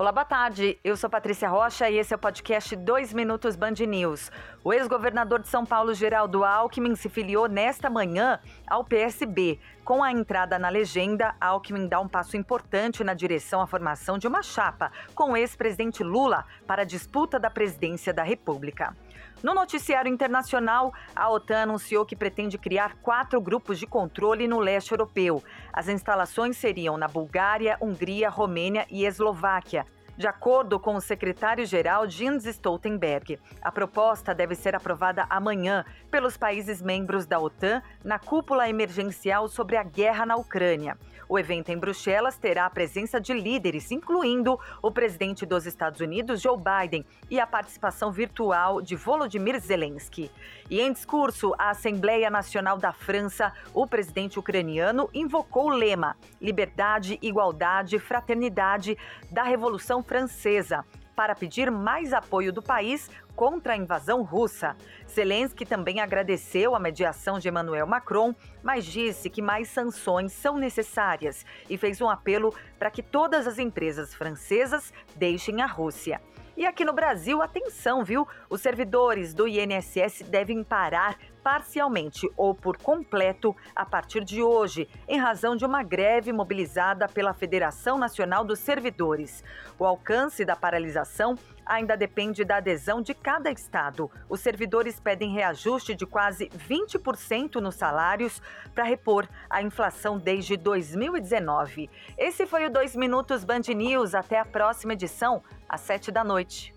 Olá, boa tarde. Eu sou Patrícia Rocha e esse é o podcast 2 Minutos Band News. O ex-governador de São Paulo, Geraldo Alckmin, se filiou nesta manhã ao PSB. Com a entrada na legenda, Alckmin dá um passo importante na direção à formação de uma chapa com o ex-presidente Lula para a disputa da presidência da República. No noticiário internacional, a OTAN anunciou que pretende criar quatro grupos de controle no leste europeu. As instalações seriam na Bulgária, Hungria, Romênia e Eslováquia. De acordo com o secretário-geral Jens Stoltenberg, a proposta deve ser aprovada amanhã pelos países membros da OTAN na cúpula emergencial sobre a guerra na Ucrânia. O evento em Bruxelas terá a presença de líderes, incluindo o presidente dos Estados Unidos, Joe Biden, e a participação virtual de Volodymyr Zelensky. E em discurso à Assembleia Nacional da França, o presidente ucraniano invocou o lema Liberdade, Igualdade, Fraternidade da Revolução Francesa para pedir mais apoio do país contra a invasão russa. Zelensky também agradeceu a mediação de Emmanuel Macron, mas disse que mais sanções são necessárias e fez um apelo para que todas as empresas francesas deixem a Rússia. E aqui no Brasil, atenção, viu? Os servidores do INSS devem parar parcialmente ou por completo a partir de hoje, em razão de uma greve mobilizada pela Federação Nacional dos Servidores. O alcance da paralisação ainda depende da adesão de cada estado. Os servidores pedem reajuste de quase 20% nos salários para repor a inflação desde 2019. Esse foi o 2 Minutos Band News. Até a próxima edição, às 7 da noite.